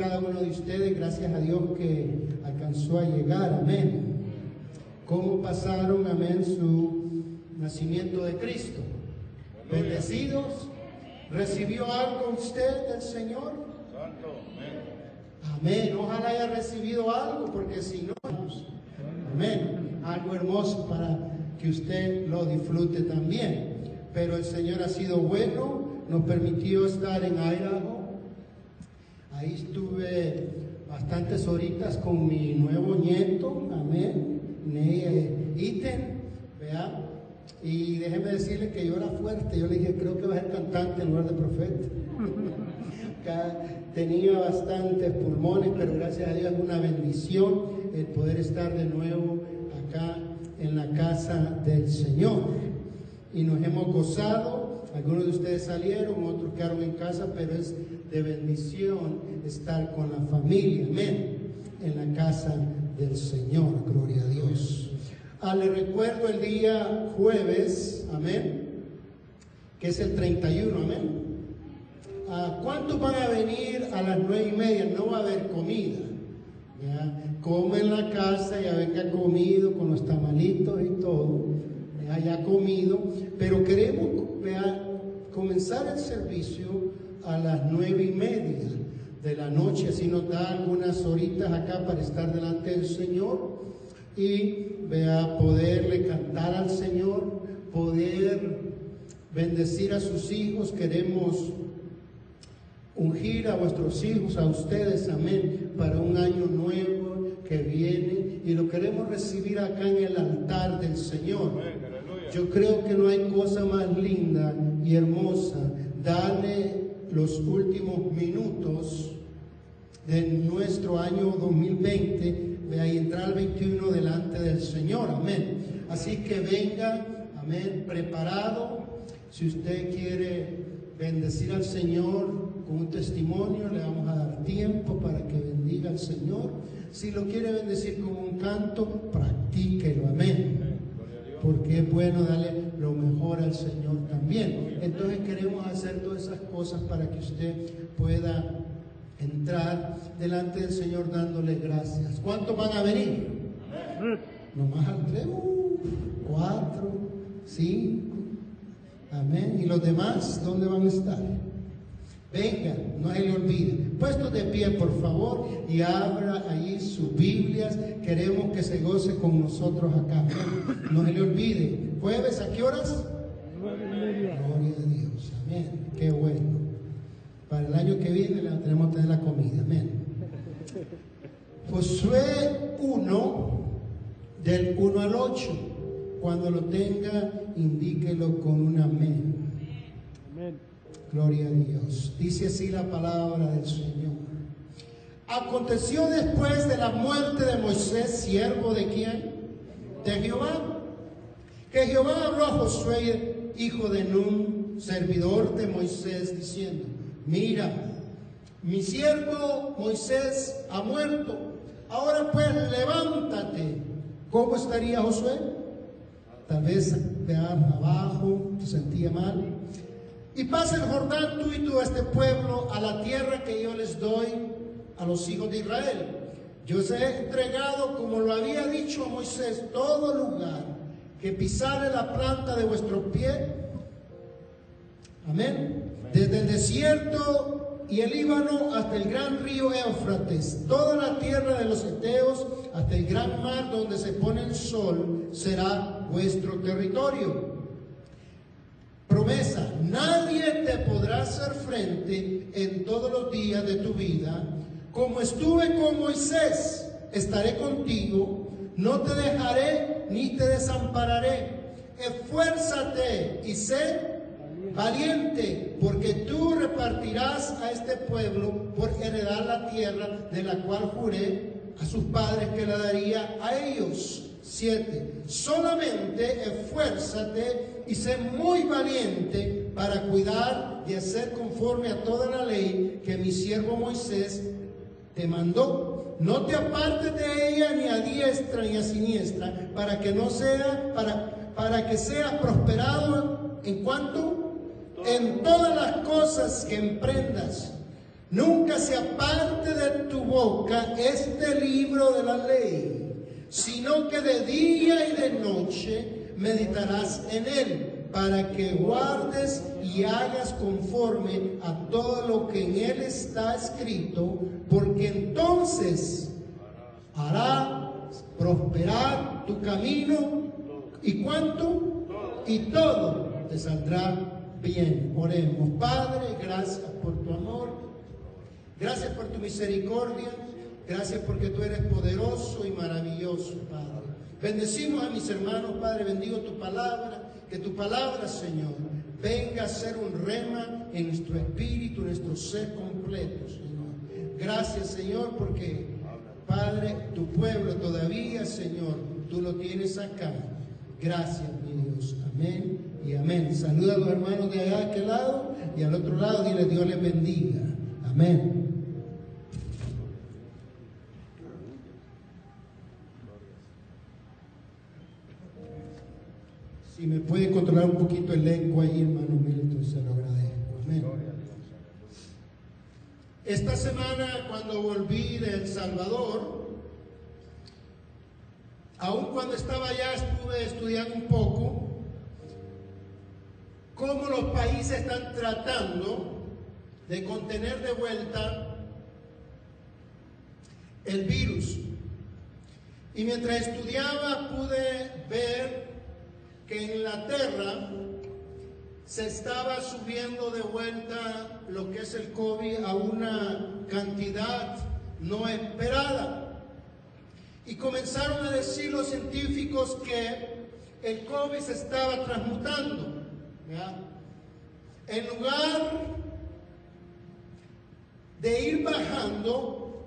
Cada uno de ustedes, gracias a Dios que alcanzó a llegar, amén. ¿Cómo pasaron, amén, su nacimiento de Cristo? Bendecidos. ¿Recibió algo usted del Señor? Amén. Ojalá haya recibido algo, porque si no, amén. Algo hermoso para que usted lo disfrute también. Pero el Señor ha sido bueno, nos permitió estar en Idaho. Ahí estuve bastantes horitas con mi nuevo nieto, amén, Iten, vea. Y déjeme decirle que yo era fuerte, yo le dije, creo que va a ser cantante en lugar de profeta. Tenía bastantes pulmones, pero gracias a Dios es una bendición el poder estar de nuevo acá en la casa del Señor. Y nos hemos gozado, algunos de ustedes salieron, otros quedaron en casa, pero es de bendición estar con la familia, amén, en la casa del Señor, gloria a Dios. Ah, le recuerdo el día jueves, amén, que es el 31, amén. Ah, ¿Cuántos van a venir a las nueve y media? No va a haber comida. ¿ya? Come en la casa, ya ven que ha comido con los tamalitos y todo, ya, ha comido, pero queremos comenzar el servicio a las nueve y media de la noche, así nos da algunas horitas acá para estar delante del Señor y vea poderle cantar al Señor, poder bendecir a sus hijos, queremos ungir a vuestros hijos, a ustedes, amén, para un año nuevo que viene y lo queremos recibir acá en el altar del Señor. Yo creo que no hay cosa más linda y hermosa. Darle los últimos minutos de nuestro año 2020 y entrar al 21 delante del Señor, amén. Así que venga, amén, preparado. Si usted quiere bendecir al Señor con un testimonio, le vamos a dar tiempo para que bendiga al Señor. Si lo quiere bendecir con un canto, practíquelo, amén. Porque es bueno darle lo mejor al Señor también. Entonces queremos hacer todas esas cosas para que usted pueda entrar delante del Señor dándole gracias. ¿Cuántos van a venir? Nomás al tres, uh, cuatro, cinco. Amén. ¿Y los demás dónde van a estar? Venga, no se le olvide. Puesto de pie, por favor, y abra ahí sus Biblias. Queremos que se goce con nosotros acá. No se le olvide. ¿Jueves a qué horas? Gloria a Dios. Amén. Qué bueno. Para el año que viene le tenemos que tener la comida. Amén. Josué 1, del 1 al 8. Cuando lo tenga, indíquelo con un. Amén. Gloria a Dios. Dice así la palabra del Señor. Aconteció después de la muerte de Moisés, siervo de quién? De Jehová. Que Jehová habló a Josué, hijo de Nun, servidor de Moisés, diciendo, mira, mi siervo Moisés ha muerto. Ahora pues levántate. ¿Cómo estaría Josué? Tal vez vea abajo, se sentía mal. Y pasa el Jordán tú y tú este pueblo, a la tierra que yo les doy a los hijos de Israel. Yo os he entregado, como lo había dicho a Moisés, todo lugar que pisare la planta de vuestro pie. Amén. Desde el desierto y el Líbano hasta el gran río Éufrates, toda la tierra de los Eteos hasta el gran mar donde se pone el sol, será vuestro territorio. Promesa, nadie te podrá hacer frente en todos los días de tu vida. Como estuve con Moisés, estaré contigo, no te dejaré ni te desampararé. Esfuérzate y sé valiente, porque tú repartirás a este pueblo por heredar la tierra de la cual juré a sus padres que la daría a ellos. 7. Solamente esfuérzate y sé muy valiente para cuidar y hacer conforme a toda la ley que mi siervo Moisés te mandó. No te apartes de ella ni a diestra ni a siniestra, para que no sea, para, para que seas prosperado en cuanto en todas las cosas que emprendas. Nunca se aparte de tu boca este libro de la ley, sino que de día y de noche meditarás en él, para que guardes y hagas conforme a todo lo que en él está escrito, porque entonces hará prosperar tu camino y cuánto y todo te saldrá bien. Oremos, Padre, gracias por tu amor. Gracias por tu misericordia. Gracias porque tú eres poderoso y maravilloso, Padre. Bendecimos a mis hermanos, Padre. Bendigo tu palabra. Que tu palabra, Señor, venga a ser un rema en nuestro espíritu, en nuestro ser completo, Señor. Gracias, Señor, porque, Padre, tu pueblo todavía, Señor, tú lo tienes acá. Gracias, mi Dios. Amén y amén. Saluda a los hermanos de allá a aquel lado y al otro lado dile Dios les bendiga. Amén. Si me puede controlar un poquito el eco ahí, hermano Milton, se lo agradezco. Amén. Esta semana, cuando volví de El Salvador, aun cuando estaba allá, estuve estudiando un poco cómo los países están tratando de contener de vuelta el virus. Y mientras estudiaba pude ver que Inglaterra se estaba subiendo de vuelta lo que es el COVID a una cantidad no esperada. Y comenzaron a decir los científicos que el COVID se estaba transmutando. En lugar de ir bajando,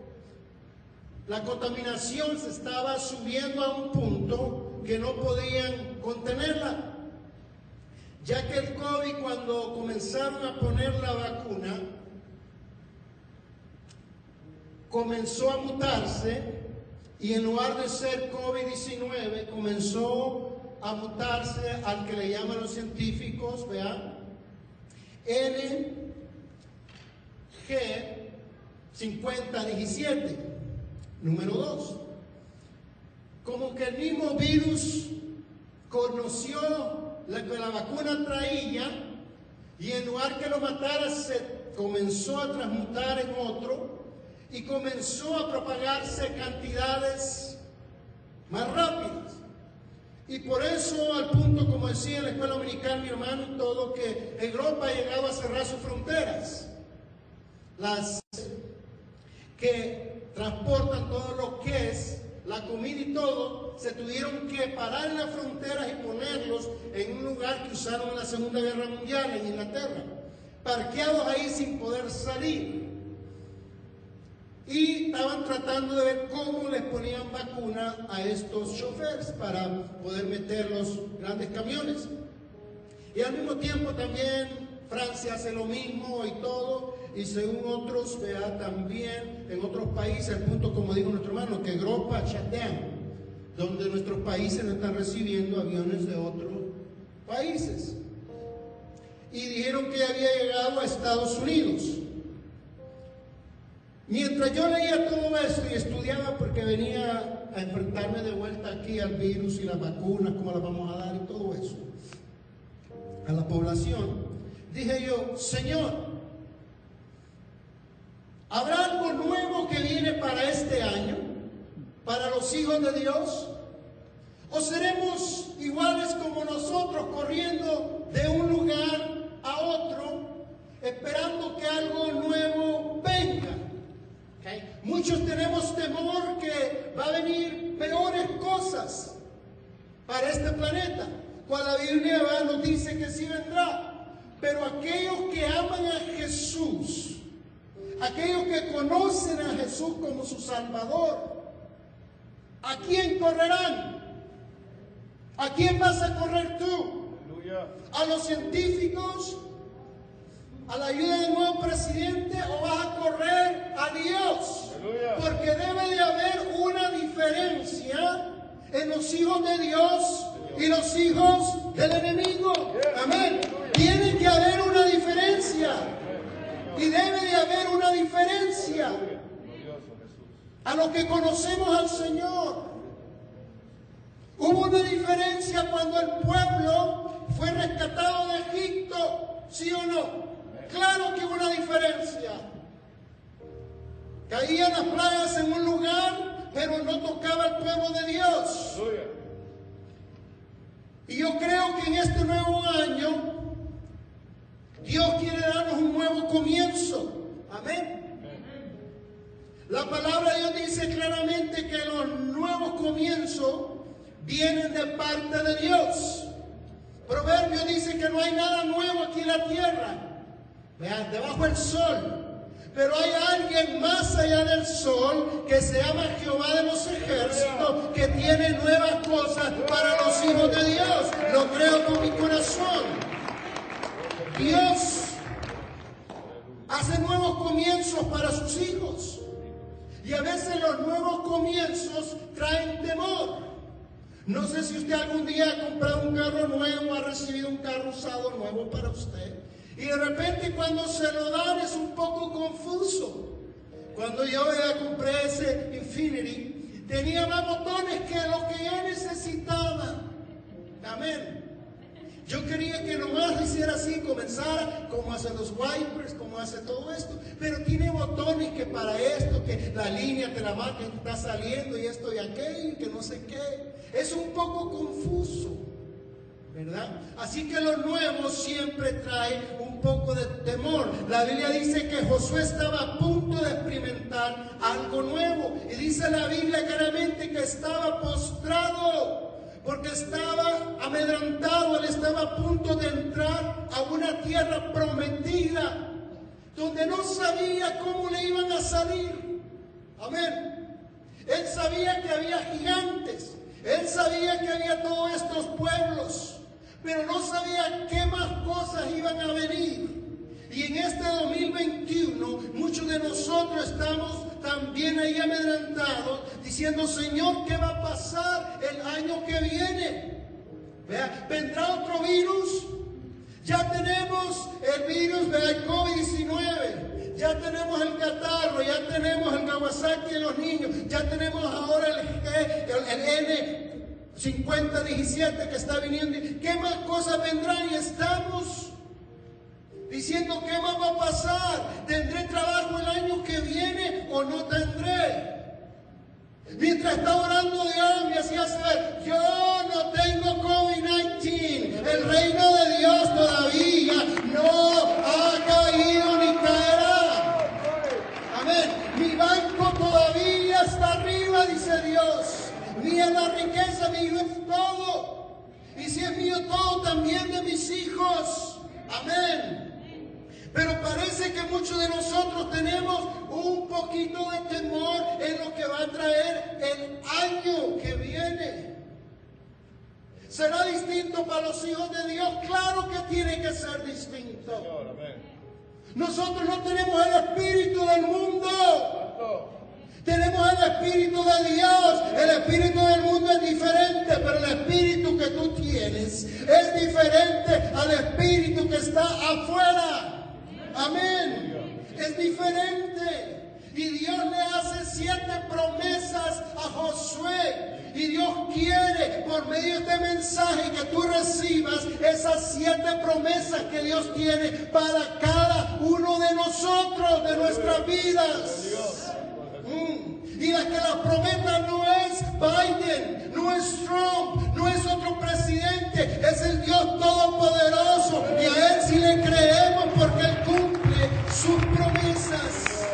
la contaminación se estaba subiendo a un punto que no podían contenerla. Ya que el COVID cuando comenzaron a poner la vacuna, comenzó a mutarse y en lugar de ser COVID-19 comenzó a mutarse al que le llaman los científicos, vean, NG5017, número 2. Como que el mismo virus conoció la que la vacuna traía y en lugar que lo matara se comenzó a transmutar en otro y comenzó a propagarse cantidades más rápidas. Y por eso, al punto, como decía en la escuela dominical mi hermano todo, que Europa ha llegado a cerrar sus fronteras. Las que transportan todo lo que es la comida y todo, se tuvieron que parar en las fronteras y ponerlos en un lugar que usaron en la Segunda Guerra Mundial, en Inglaterra, parqueados ahí sin poder salir. Y estaban tratando de ver cómo les ponían vacuna a estos choferes para poder meter los grandes camiones. Y al mismo tiempo también Francia hace lo mismo y todo, y según otros, vea también en otros países, al punto como dijo nuestro hermano, que Europa chatean, donde nuestros países no están recibiendo aviones de otros países. Y dijeron que había llegado a Estados Unidos. Mientras yo leía todo esto y estudiaba porque venía a enfrentarme de vuelta aquí al virus y las vacunas, cómo las vamos a dar y todo eso, a la población, dije yo, Señor, ¿habrá algo nuevo que viene para este año, para los hijos de Dios? ¿O seremos iguales como nosotros, corriendo de un lugar a otro, esperando que algo nuevo venga? Muchos tenemos temor que va a venir peores cosas para este planeta, cual la Biblia nos dice que sí vendrá. Pero aquellos que aman a Jesús, aquellos que conocen a Jesús como su Salvador, ¿a quién correrán? ¿A quién vas a correr tú? ¿A los científicos? ¿A la ayuda del nuevo presidente o vas a correr a Dios? Porque debe de haber una diferencia en los hijos de Dios y los hijos del enemigo. Amén. Tiene que haber una diferencia. Y debe de haber una diferencia a lo que conocemos al Señor. Hubo una diferencia cuando el pueblo fue rescatado de Egipto, ¿sí o no? Claro que hubo una diferencia. Caían las plagas en un lugar, pero no tocaba el pueblo de Dios. Y yo creo que en este nuevo año Dios quiere darnos un nuevo comienzo. Amén. La palabra de Dios dice claramente que los nuevos comienzos vienen de parte de Dios. Proverbio dice que no hay nada nuevo aquí en la tierra. Vean, debajo del sol. Pero hay alguien más allá del sol que se llama Jehová de los ejércitos, que tiene nuevas cosas para los hijos de Dios. Lo creo con mi corazón. Dios hace nuevos para sus hijos. Y a veces los nuevos comienzos traen temor. No sé si usted algún día ha comprado un carro nuevo, ha recibido un carro usado nuevo para usted. Y de repente cuando se lo dan es un poco confuso. Cuando yo ya compré ese Infinity, tenía más botones que lo que yo necesitaba. Amén. Yo quería que nomás hiciera así, comenzara como hace los wipers, como hace todo esto. Pero tiene botones que para esto, que la línea te la marca, que está saliendo y esto y aquello, que no sé qué. Es un poco confuso. ¿verdad? Así que lo nuevo siempre trae un poco de temor. La Biblia dice que Josué estaba a punto de experimentar algo nuevo. Y dice la Biblia claramente que estaba postrado porque estaba amedrantado, él estaba a punto de entrar a una tierra prometida donde no sabía cómo le iban a salir. Amén. Él sabía que había gigantes, él sabía que había todos estos pueblos, pero no sabía qué más cosas iban a venir. Y en este 2021 muchos de nosotros estamos también ahí amedrentados diciendo, Señor, ¿qué va a pasar el año que viene? Vea, ¿vendrá otro virus? Ya tenemos el virus del COVID-19. Ya tenemos el catarro, ya tenemos el Kawasaki de los niños, ya tenemos ahora el, el, el N5017 que está viniendo. ¿Qué más cosas vendrán? Y estamos diciendo qué más va a pasar, tendré trabajo el año que viene o no tendré. Mientras estaba orando Dios me hacía saber, yo no tengo COVID-19, el reino de Dios todavía no ha caído ni caerá. Amén. Mi banco todavía está arriba, dice Dios. Mía la riqueza, mío es todo. Y si es mío todo, también de mis hijos. Amén. Pero parece que muchos de nosotros tenemos un poquito de temor en lo que va a traer el año que viene. ¿Será distinto para los hijos de Dios? Claro que tiene que ser distinto. Nosotros no tenemos el espíritu del mundo. Tenemos el Espíritu de Dios. El Espíritu del mundo es diferente, pero el Espíritu que tú tienes es diferente al Espíritu que está afuera. Amén. Es diferente. Y Dios le hace siete promesas a Josué. Y Dios quiere, por medio de este mensaje, que tú recibas esas siete promesas que Dios tiene para cada uno de nosotros, de nuestras vidas. Y la que la prometa no es Biden, no es Trump, no es otro presidente, es el Dios Todopoderoso. Y a Él si le creemos porque Él cumple sus promesas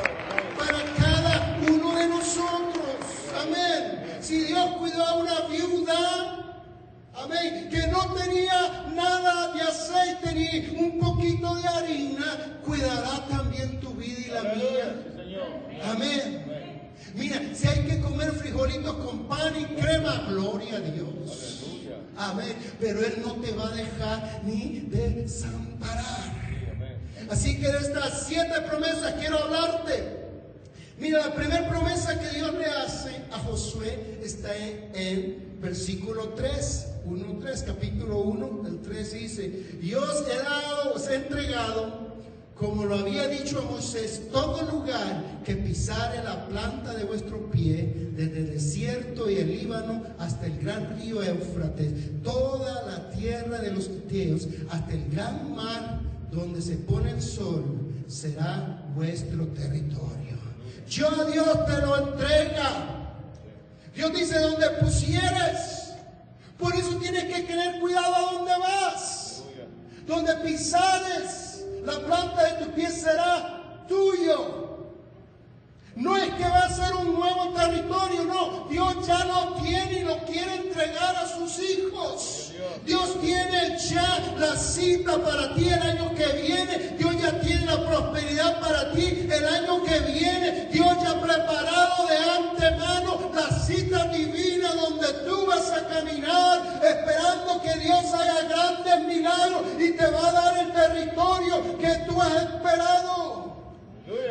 para cada uno de nosotros. Amén. Si Dios cuidó a una viuda, amén, que no tenía nada de aceite ni un poquito de harina, cuidará también tu vida y la mía. Amén. Mira, si hay que comer frijolitos con pan y crema, gloria a Dios. Amén. Pero Él no te va a dejar ni desamparar. Así que de estas siete promesas quiero hablarte. Mira, la primera promesa que Dios le hace a Josué está en, el versículo 3, 1, 3, capítulo 1, el 3 dice, Dios he dado, os he entregado como lo había dicho a Moisés, todo lugar que pisare la planta de vuestro pie, desde el desierto y el Líbano hasta el gran río Éufrates, toda la tierra de los quiteos, hasta el gran mar donde se pone el sol, será vuestro territorio. Yo Dios te lo entrega. Dios dice donde pusieres. Por eso tienes que tener cuidado a dónde vas. Donde pisares, la planta de tus pies será tuyo. No es que va a ser un nuevo territorio, no. Dios ya lo tiene y lo quiere entregar a sus hijos. Dios tiene ya la cita para ti el año que viene. Dios ya tiene la prosperidad para ti el año que viene. Dios ya ha preparado de antemano la cita divina donde tú vas a caminar esperando que Dios haga grandes milagros y te va a dar el territorio que tú has esperado.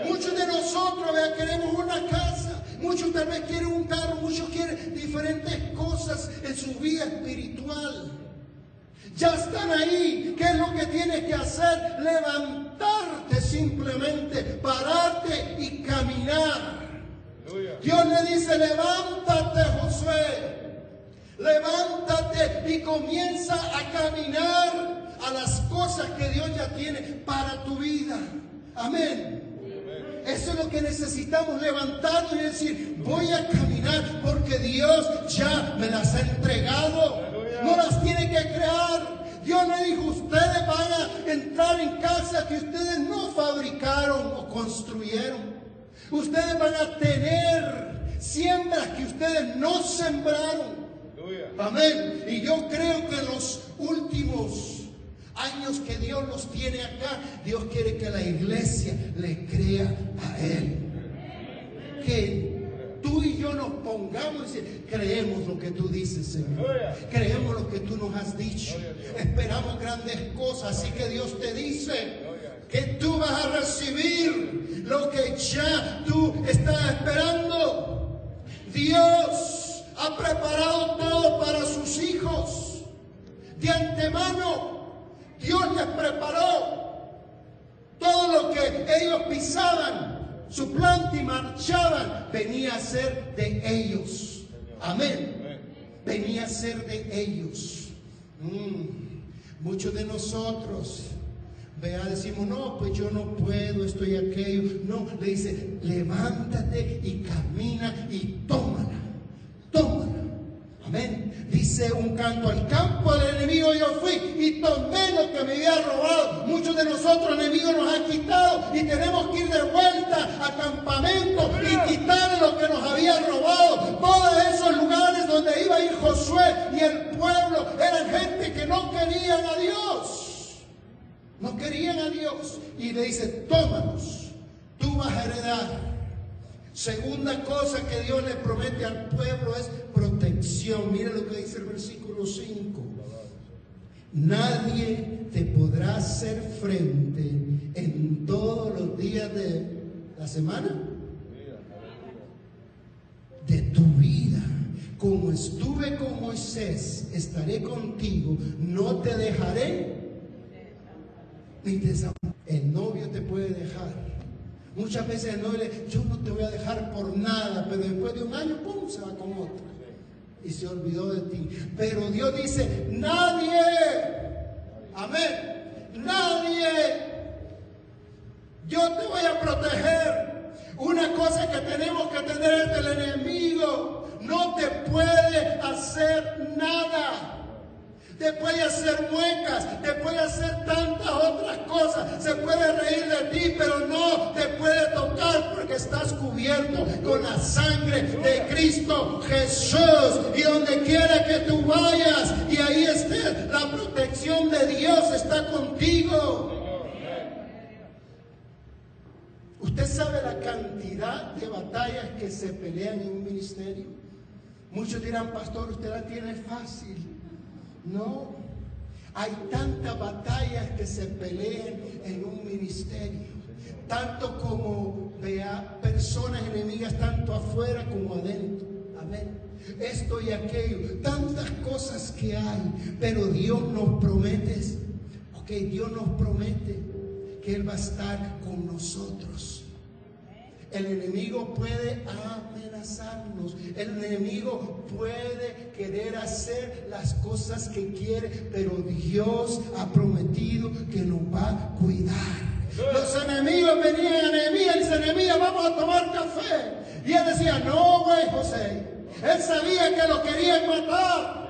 Muchos de nosotros vea, queremos una casa, muchos tal vez quieren un carro, muchos quieren diferentes cosas en su vida espiritual. Ya están ahí. ¿Qué es lo que tienes que hacer? Levantarte simplemente, pararte y caminar. Dios le dice, levántate Josué. Levántate y comienza a caminar a las cosas que Dios ya tiene para tu vida. Amén. Eso es lo que necesitamos, levantarnos y decir, voy a caminar porque Dios ya me las ha entregado. No las tiene que crear. Dios le dijo, ustedes van a entrar en casa que ustedes no fabricaron o construyeron. Ustedes van a tener siembras que ustedes no sembraron. Amén. Y yo creo que los últimos años que Dios los tiene acá, Dios quiere que la iglesia le crea a Él. Que tú y yo nos pongamos y creemos lo que tú dices, Señor. Creemos lo que tú nos has dicho. Esperamos grandes cosas, así que Dios te dice que tú vas a recibir lo que ya tú estás esperando. Dios ha preparado todo para sus hijos de antemano. Dios les preparó todo lo que ellos pisaban, su planta y marchaban, venía a ser de ellos. Amén. Venía a ser de ellos. Mm. Muchos de nosotros, vea, decimos, no, pues yo no puedo, estoy aquello. No, le dice, levántate y camina y tómala, tómala. Amén. Dice un canto, al campo del enemigo yo fui y tomé lo que me había robado. Muchos de nosotros enemigos nos han quitado y tenemos que ir de vuelta a campamento y quitar lo que nos había robado. Todos esos lugares donde iba a ir Josué y el pueblo eran gente que no querían a Dios. No querían a Dios. Y le dice, tómanos, tú vas a heredar. Segunda cosa que Dios le promete al pueblo es protección. Mira lo que dice el versículo 5. Nadie te podrá hacer frente en todos los días de la semana de tu vida. Como estuve con Moisés, estaré contigo, no te dejaré ni te El novio te puede dejar, Muchas veces novio le yo no te voy a dejar por nada, pero después de un año, ¡pum!, se va con otra. Y se olvidó de ti. Pero Dios dice, nadie, amén, nadie, yo te voy a proteger. Una cosa que tenemos que tener es el enemigo no te puede hacer nada te puede hacer muecas, te puede hacer tantas otras cosas, se puede reír de ti, pero no te puede tocar porque estás cubierto con la sangre de Cristo Jesús. Y donde quiera que tú vayas y ahí esté, la protección de Dios está contigo. Usted sabe la cantidad de batallas que se pelean en un ministerio. Muchos dirán, pastor, usted la tiene fácil. No, hay tantas batallas que se pelean en un ministerio, tanto como vea personas enemigas, tanto afuera como adentro. Amén. Esto y aquello, tantas cosas que hay, pero Dios nos promete, ok, Dios nos promete que Él va a estar con nosotros. El enemigo puede amenazarnos. El enemigo puede querer hacer las cosas que quiere, pero Dios ha prometido que nos va a cuidar. Los enemigos venían a Nehemías y dice, Nehemías, vamos a tomar café. Y él decía, no, güey, José. Él sabía que lo querían matar.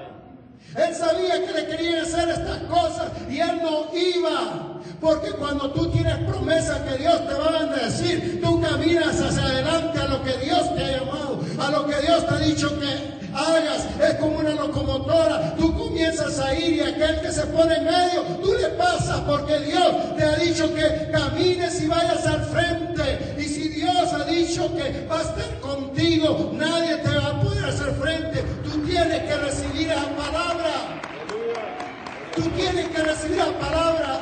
Él sabía que le querían hacer estas cosas y él no iba. Porque cuando tú tienes promesa que Dios te va a bendecir, tú caminas hacia adelante a lo que Dios te ha llamado, a lo que Dios te ha dicho que hagas. Es como una locomotora. Tú comienzas a ir y aquel que se pone en medio, tú le pasas porque Dios te ha dicho que camines y vayas al frente. Y si Dios ha dicho que va a estar contigo, nadie te va a poder hacer frente. Tienes que recibir la palabra. Tú tienes que recibir la palabra.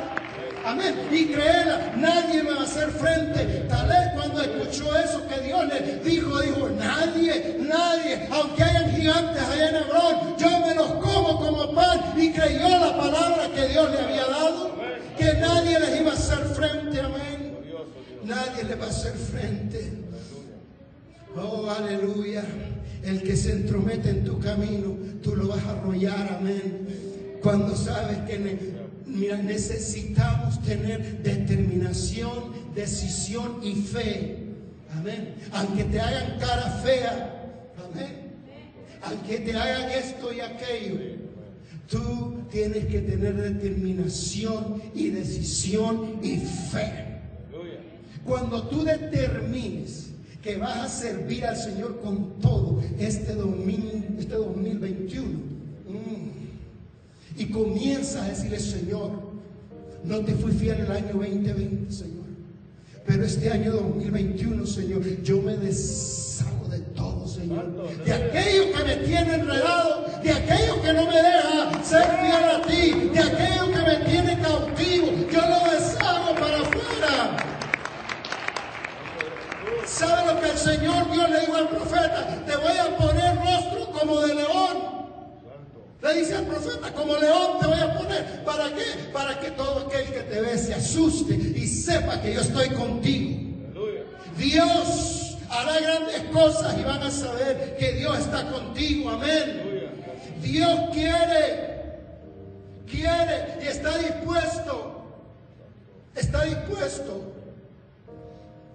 Amén. Y créela, nadie me va a hacer frente. Tal vez cuando escuchó eso que Dios le dijo, dijo, nadie, nadie, aunque hayan gigantes allá en Hebrón, yo me los como como pan. Y creyó la palabra que Dios le había dado, que nadie les iba a hacer frente. Amén. Nadie le va a hacer frente. Oh, aleluya. El que se entromete en tu camino, tú lo vas a arrollar. Amén. Cuando sabes que Mira, necesitamos tener determinación, decisión y fe. Amén. Aunque te hagan cara fea. Amén. Aunque te hagan esto y aquello. Tú tienes que tener determinación y decisión y fe. Cuando tú determines que vas a servir al Señor con todo este, 2021, y comienza a decirle, Señor, no te fui fiel el año 2020, Señor. Pero este año 2021, Señor, yo me deshago de todo, Señor. De aquello que me tiene enredado, de aquello como de león le dice al profeta, como león te voy a poner. ¿Para qué? Para que todo aquel que te ve se asuste y sepa que yo estoy contigo. Dios hará grandes cosas y van a saber que Dios está contigo. Amén. Dios quiere, quiere y está dispuesto, está dispuesto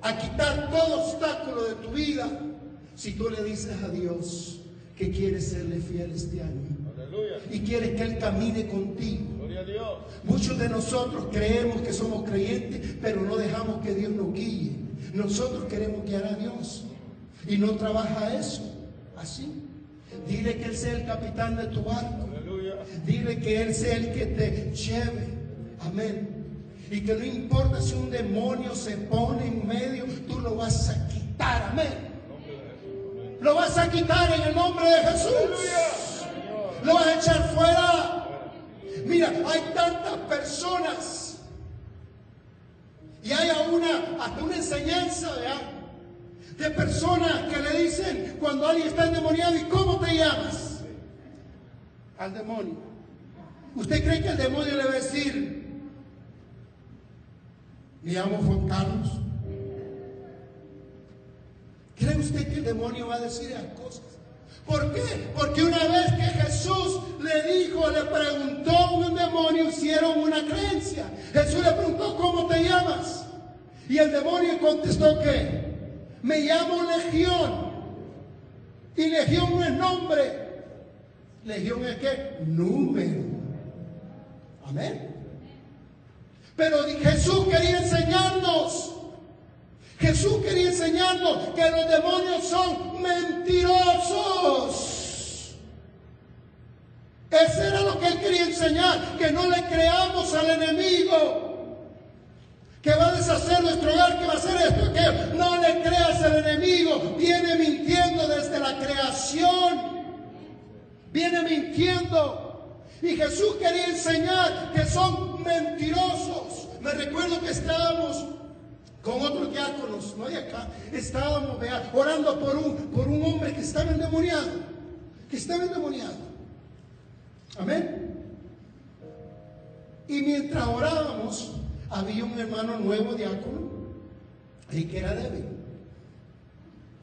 a quitar todo obstáculo de tu vida si tú le dices a Dios que quieres serle fiel este año y quieres que Él camine contigo. Muchos de nosotros creemos que somos creyentes, pero no dejamos que Dios nos guíe. Nosotros queremos guiar a Dios y no trabaja eso así. Dile que Él sea el capitán de tu barco. Dile que Él sea el que te lleve. Amén. Y que no importa si un demonio se pone en medio, tú lo vas a quitar. Amén. Lo vas a quitar en el nombre de Jesús lo vas a echar fuera. Mira, hay tantas personas y hay una, hasta una enseñanza de personas que le dicen cuando alguien está endemoniado, ¿y cómo te llamas? Al demonio. ¿Usted cree que el demonio le va a decir, me llamo Juan Carlos? ¿Cree usted que el demonio va a decir las cosas? ¿Por qué? Porque una vez que Jesús le dijo, le preguntó a un demonio, hicieron una creencia. Jesús le preguntó, ¿cómo te llamas? Y el demonio contestó que me llamo Legión. Y Legión no es nombre. Legión es qué? Número. Amén. Pero Jesús quería enseñarnos Jesús quería enseñarnos que los demonios son mentirosos. Eso era lo que él quería enseñar, que no le creamos al enemigo. Que va a deshacer nuestro hogar, que va a hacer esto, que no le creas al enemigo. Viene mintiendo desde la creación. Viene mintiendo. Y Jesús quería enseñar que son mentirosos. Me recuerdo que estábamos con otros diáconos, no de acá, estábamos orando por un, por un hombre que estaba endemoniado, que estaba endemoniado. Amén. Y mientras orábamos, había un hermano nuevo diácono y que era débil.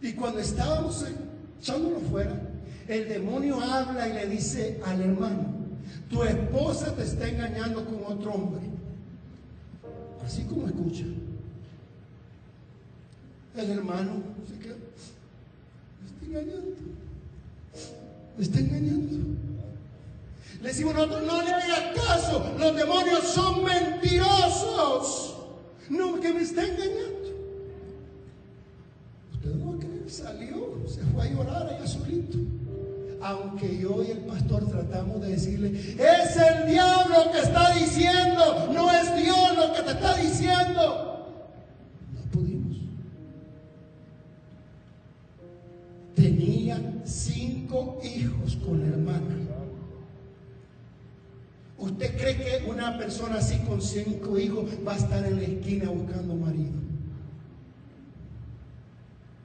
Y cuando estábamos echándolo fuera, el demonio habla y le dice al hermano, tu esposa te está engañando con otro hombre. Así como escucha. El hermano se queda, me está engañando. Me está engañando. Le decimos nosotros, no le hagas caso, los demonios son mentirosos. No, que me está engañando. Usted no va a creer, salió, se fue a llorar allá solito. Aunque yo y el pastor tratamos de decirle, es el diablo que está diciendo, no es Dios lo que te está diciendo. Cinco hijos con la hermana. ¿Usted cree que una persona así con cinco hijos va a estar en la esquina buscando marido?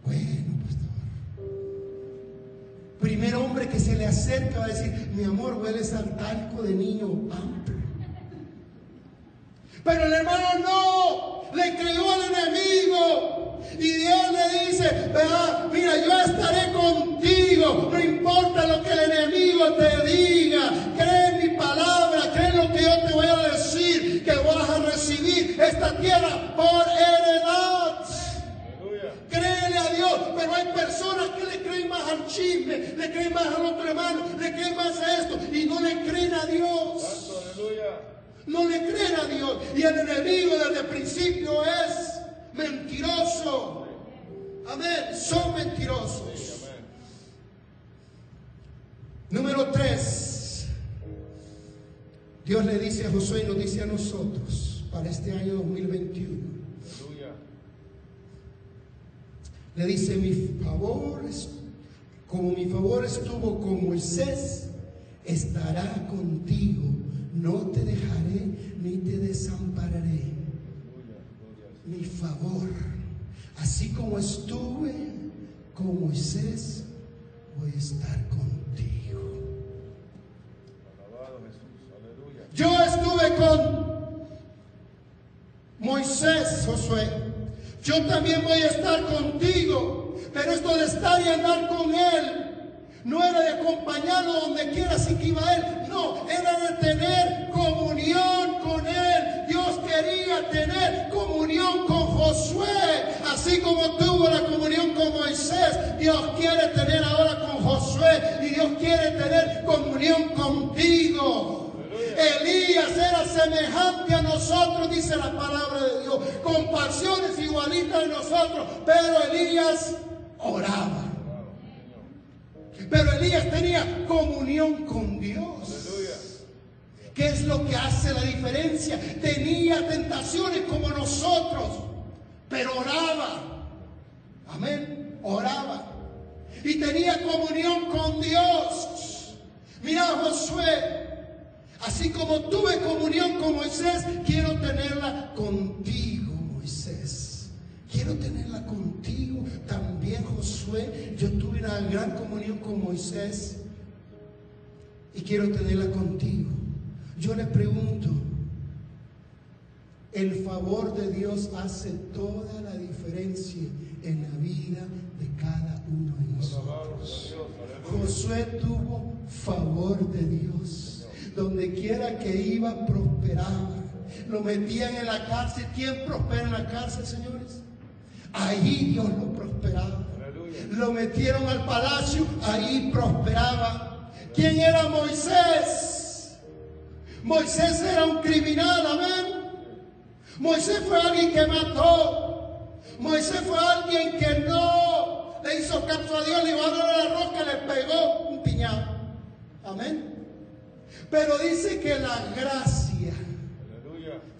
Bueno, pastor. Primer hombre que se le acerca va a decir, mi amor, hueles al talco de niño amplio. Pero el hermano no, le creyó al enemigo. Y Dios le dice, mira, yo estaré contigo, no importa lo que el enemigo te diga, cree mi palabra, cree lo que yo te voy a decir, que vas a recibir esta tierra por heredad. Créele a Dios, pero hay personas que le creen más al chisme, le creen más al otro hermano, le creen más a esto y no le creen a Dios. No le creen a Dios. Y el enemigo desde el principio es mentiroso. Amén. Son mentirosos. Número tres. Dios le dice a Josué y nos dice a nosotros para este año 2021. Le dice, mi favor, como mi favor estuvo con Moisés, estará contigo. No te dejaré ni te desampararé mi favor. Así como estuve con Moisés, voy a estar contigo. Yo estuve con Moisés, Josué. Yo también voy a estar contigo. Pero esto de estar y andar con él no era de acompañarlo donde quiera si que iba él. No, era de tener comunión con él. Dios quería tener comunión con Josué. Así como tuvo la comunión con Moisés, Dios quiere tener ahora con Josué. Y Dios quiere tener comunión contigo. Elías era semejante a nosotros, dice la palabra de Dios, con pasiones igualitas a nosotros, pero Elías oraba. Pero Elías tenía comunión con Dios. ¿Qué es lo que hace la diferencia? Tenía tentaciones como nosotros, pero oraba. Amén. Oraba. Y tenía comunión con Dios. Mira, Josué, así como tuve comunión con Moisés, quiero tenerla contigo, Moisés. Quiero tenerla contigo. Josué, yo tuve una gran comunión con Moisés y quiero tenerla contigo. Yo le pregunto, el favor de Dios hace toda la diferencia en la vida de cada uno de nosotros. Josué tuvo favor de Dios. Donde quiera que iba, prosperaba. Lo metían en la cárcel. ¿Quién prospera en la cárcel, señores? Ahí Dios lo prosperaba. Lo metieron al palacio, ahí prosperaba. ¿Quién era Moisés? Moisés era un criminal, amén. Moisés fue alguien que mató. Moisés fue alguien que no le hizo caso a Dios, le iba a dar la roca, le pegó un piñado. Amén. Pero dice que la gracia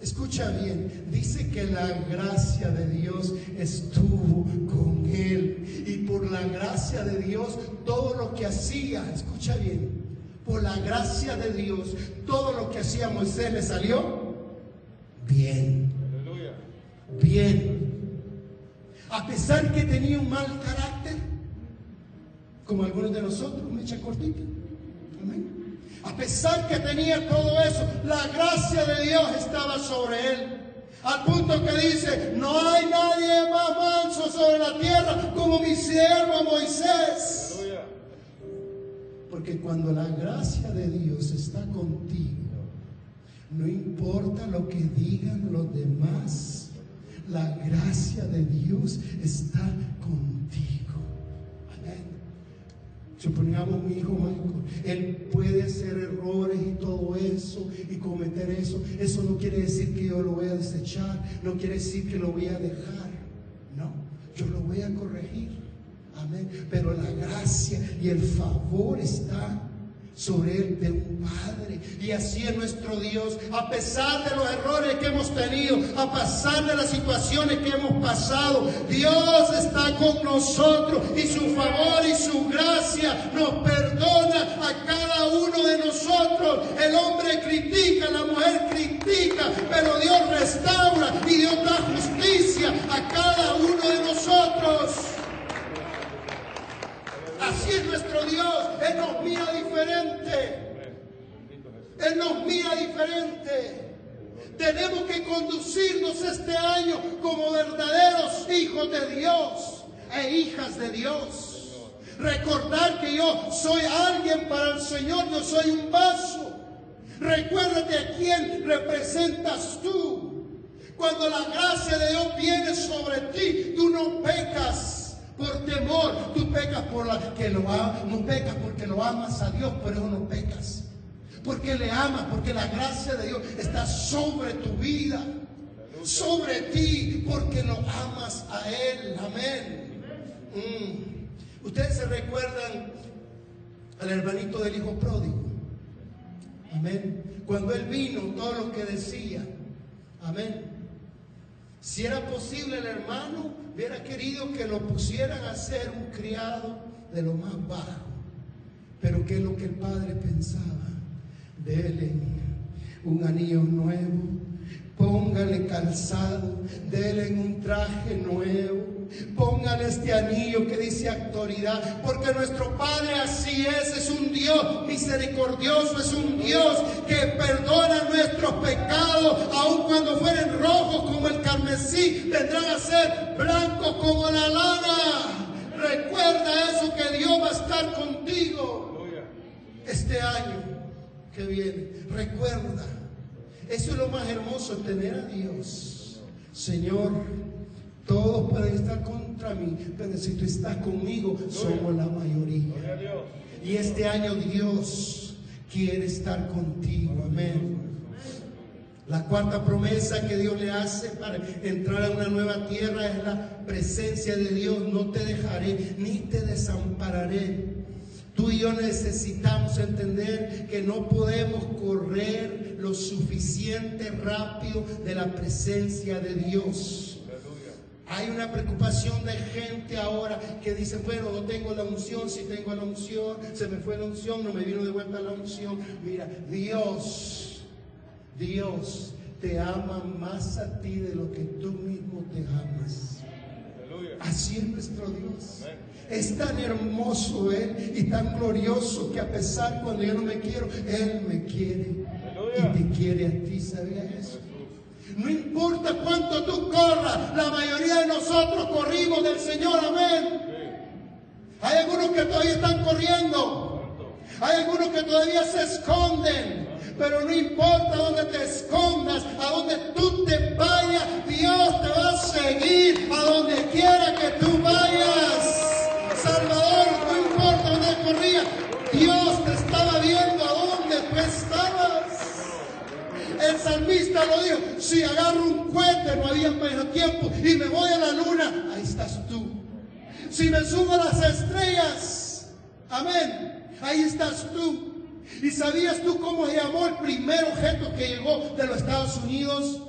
Escucha bien, dice que la gracia de Dios estuvo con él. Y por la gracia de Dios, todo lo que hacía, escucha bien, por la gracia de Dios, todo lo que hacía Moisés le salió bien. Bien. A pesar que tenía un mal carácter, como algunos de nosotros, me echa cortita. Amén. A pesar que tenía todo eso, la gracia de Dios estaba sobre él. Al punto que dice, no hay nadie más manso sobre la tierra como mi siervo Moisés. Porque cuando la gracia de Dios está contigo, no importa lo que digan los demás, la gracia de Dios está contigo. Supongamos mi hijo Michael, él puede hacer errores y todo eso y cometer eso. Eso no quiere decir que yo lo voy a desechar, no quiere decir que lo voy a dejar. No, yo lo voy a corregir. Amén. Pero la gracia y el favor está sobre él de un padre. Y así es nuestro Dios, a pesar de los errores que hemos tenido, a pesar de las situaciones que hemos pasado, Dios está con nosotros y su favor y su gracia nos perdona a cada uno de nosotros. El hombre critica, la mujer critica, pero Dios restaura y Dios da justicia a cada uno de nosotros. Así es nuestro Dios. Él nos mira diferente. Él nos mira diferente. Tenemos que conducirnos este año como verdaderos hijos de Dios e hijas de Dios. Recordar que yo soy alguien para el Señor, yo soy un vaso. Recuérdate a quién representas tú. Cuando la gracia de Dios viene sobre ti, tú no pecas por temor. Tú pecas por la que lo amas, no pecas porque lo amas a Dios, por eso no pecas. Porque le amas, porque la gracia de Dios está sobre tu vida, sobre ti, porque lo amas a Él. Amén. Mm. Ustedes se recuerdan al hermanito del hijo pródigo. Amén. Cuando él vino, todo lo que decía. Amén. Si era posible el hermano hubiera querido que lo pusieran a ser un criado de lo más bajo. Pero ¿qué es lo que el padre pensaba? Dele un anillo nuevo, póngale calzado, dele un traje nuevo Póngale este anillo que dice autoridad, porque nuestro Padre así es, es un Dios misericordioso, es un Dios que perdona nuestros pecados, aun cuando fueren rojos como el carmesí, vendrán a ser blancos como la lana. Recuerda eso, que Dios va a estar contigo este año que viene. Recuerda, eso es lo más hermoso, tener a Dios. Señor, todos pueden estar contra mí, pero si tú estás conmigo, somos la mayoría. Y este año Dios quiere estar contigo. Amén. La cuarta promesa que Dios le hace para entrar a una nueva tierra es la presencia de Dios. No te dejaré ni te desampararé. Tú y yo necesitamos entender que no podemos correr lo suficiente rápido de la presencia de Dios. Hay una preocupación de gente ahora que dice, bueno, no tengo la unción, si tengo la unción, se me fue la unción, no me vino de vuelta la unción. Mira, Dios, Dios te ama más a ti de lo que tú mismo te amas. Así es nuestro Dios. Es tan hermoso Él y tan glorioso que a pesar cuando yo no me quiero, Él me quiere. Y te quiere a ti, ¿sabías eso? No importa cuánto tú corras, la mayoría de nosotros corrimos del Señor, amén. Hay algunos que todavía están corriendo. Hay algunos que todavía se esconden. Pero no importa dónde te escondas, a donde tú te vayas, Dios te va a seguir a donde quiera que tú vayas. Salvador, no importa dónde corrías, Dios te estaba viendo a donde tú estabas. El salmista lo dijo, si agarro un cohete, no había menos tiempo, y me voy a la luna, ahí estás tú. Si me subo a las estrellas, amén, ahí estás tú. ¿Y sabías tú cómo se llamó el primer objeto que llegó de los Estados Unidos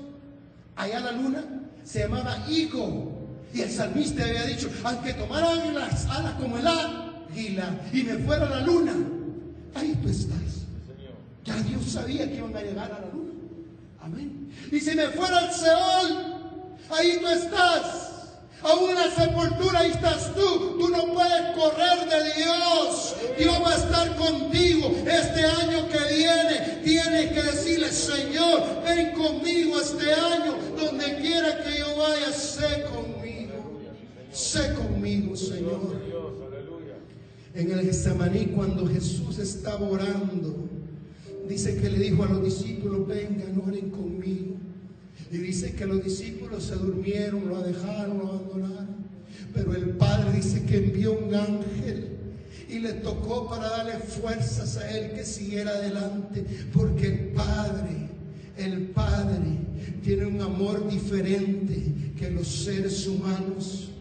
allá a la luna? Se llamaba Eagle. Y el salmista había dicho, aunque tomaran las alas como el águila y me fuera a la luna, ahí tú estás. Ya Dios sabía que iban a llegar a la luna. Y si me fuera al Seol, ahí tú estás. A una sepultura ahí estás tú. Tú no puedes correr de Dios. Dios va a estar contigo este año que viene. Tienes que decirle, Señor, ven conmigo este año. Donde quiera que yo vaya, sé conmigo. Sé conmigo, Señor. En el Getsemaní, cuando Jesús estaba orando, dice que le dijo a los discípulos, vengan, oren conmigo. Y dice que los discípulos se durmieron, lo dejaron, lo abandonaron. Pero el Padre dice que envió un ángel y le tocó para darle fuerzas a él que siguiera adelante, porque el Padre, el Padre tiene un amor diferente que los seres humanos.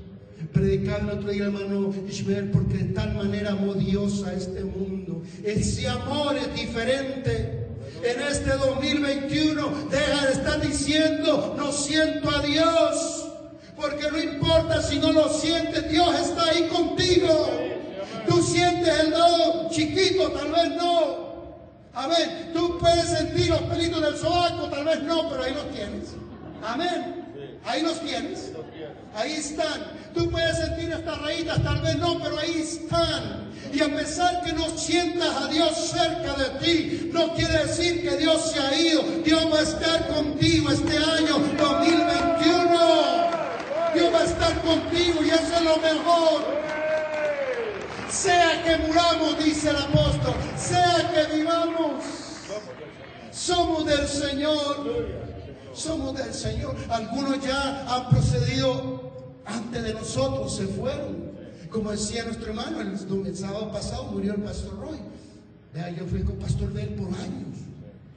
Predicando otro día, hermano Ishmael, porque de tal manera amó Dios a este mundo. Ese amor es diferente. En este 2021, deja de estar diciendo, no siento a Dios. Porque no importa si no lo sientes, Dios está ahí contigo. Tú sientes el dedo chiquito, tal vez no. Amén. Tú puedes sentir los pelitos del sobaco, tal vez no, pero ahí los tienes. Amén. Ahí los tienes. Ahí están. Tú puedes sentir estas rayitas, tal vez no, pero ahí están. Y a pesar que no sientas a Dios cerca de ti, no quiere decir que Dios se ha ido. Dios va a estar contigo este año 2021. Dios va a estar contigo y eso es lo mejor. Sea que muramos, dice el apóstol, sea que vivamos, somos del Señor. Somos del Señor. Algunos ya han procedido antes de nosotros, se fueron. Como decía nuestro hermano, el, sábado pasado murió el pastor Roy. Vea, yo fui con pastor de él por años.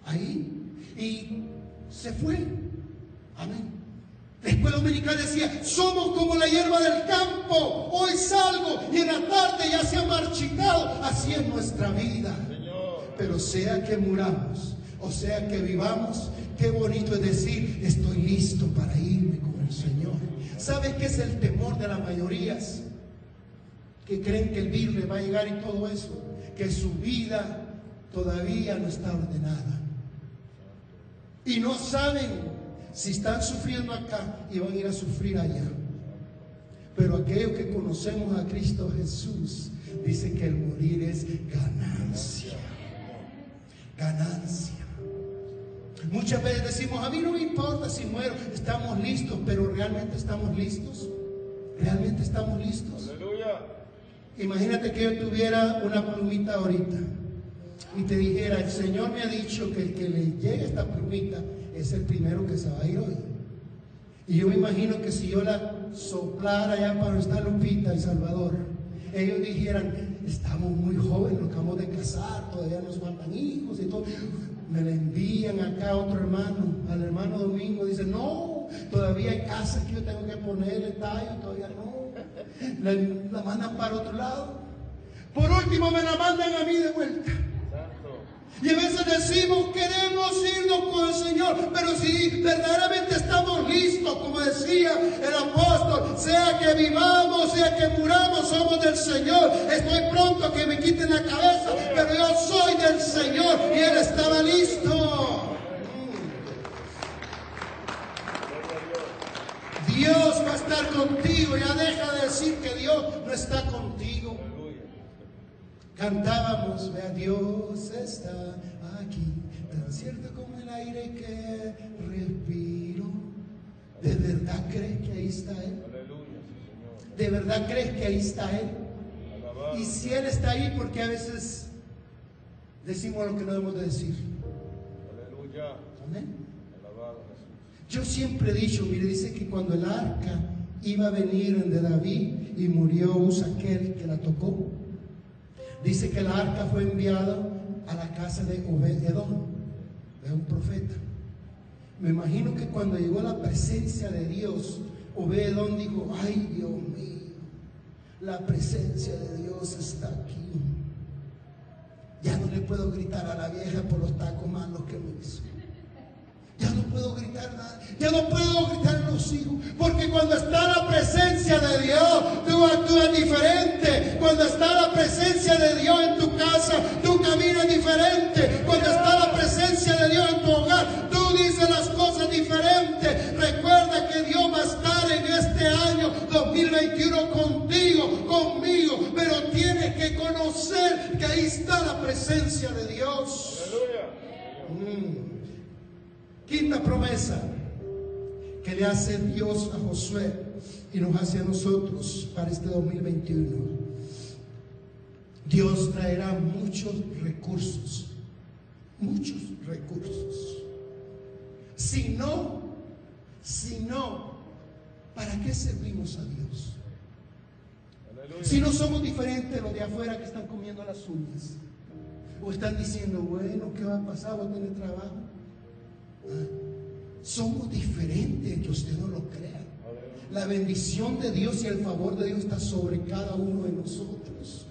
Ahí. Y se fue. Amén. La escuela dominical decía, somos como la hierba del campo, hoy salgo y en la tarde ya se ha marchitado. Así es nuestra vida. Pero sea que muramos, o sea que vivamos, qué bonito es decir, estoy listo para irme con el Señor. ¿Sabes qué es el temor de las mayorías? Que creen que el virus le va a llegar y todo eso, que su vida todavía no está ordenada. Y no saben si están sufriendo acá, y van a ir a sufrir allá. Pero aquellos que conocemos a Cristo Jesús, dice que el morir es ganancia. Ganancia. Muchas veces decimos, a mí no me importa si muero, estamos listos, pero realmente estamos listos. ¿Realmente estamos listos? Aleluya. Imagínate que yo tuviera una plumita ahorita y te dijera, el Señor me ha dicho que el que le llegue esta plumita es el primero que se va a ir hoy. Y yo me imagino que si yo la soplara ya para esta Lupita y Salvador, ellos dijeran, estamos muy jóvenes, nos acabamos de casar, todavía nos faltan hijos y todo. Me la envían acá a otro hermano, al hermano Domingo, dice, no, todavía hay casas que yo tengo que ponerle tallo, todavía no. La mandan para otro lado. Por último me la mandan a mí de vuelta. Y a veces decimos, queremos irnos con el Señor, pero si verdaderamente estamos listos, como decía el apóstol, sea que vivamos, sea que muramos, somos del Señor. Estoy pronto que me quiten la cabeza, pero yo soy del Señor y Él estaba listo. Dios va a estar contigo, ya deja de decir que Dios no está contigo. Cantábamos, vea, Dios está aquí, tan cierto como el aire que respiro. ¿De verdad crees que ahí está Él? ¿De verdad crees que ahí está Él? Y si Él está ahí, porque a veces decimos lo que no debemos de decir. Aleluya. Amén. Yo siempre he dicho, mire, dice que cuando el arca iba a venir de David y murió aquel que la tocó, Dice que el arca fue enviado a la casa de Obed-Edom, de un profeta. Me imagino que cuando llegó la presencia de Dios, Obed-Edom dijo, ay Dios mío, la presencia de Dios está aquí. Ya no le puedo gritar a la vieja por los tacos malos que me hizo. Ya no puedo gritar nada. Ya no puedo gritar a los hijos. Porque cuando está la presencia de Dios, tú actúas diferente. Cuando está la presencia de Dios en tu casa, tú caminas diferente. Cuando está la presencia de Dios en tu hogar, tú dices las cosas diferentes. Recuerda que Dios va a estar en este año 2021 contigo, conmigo. Pero tienes que conocer que ahí está la presencia de Dios. Aleluya. Mm. Quinta promesa que le hace Dios a Josué. y nos hace a nosotros para este 2021. Dios traerá muchos recursos, muchos recursos. Si no, si no, ¿para qué servimos a Dios? Si no somos diferentes los de afuera que están comiendo las uñas. O están diciendo, bueno, ¿qué va a pasar? ¿Voy a tener trabajo? Somos diferentes, que usted no lo crea. La bendición de Dios y el favor de Dios está sobre cada uno de nosotros.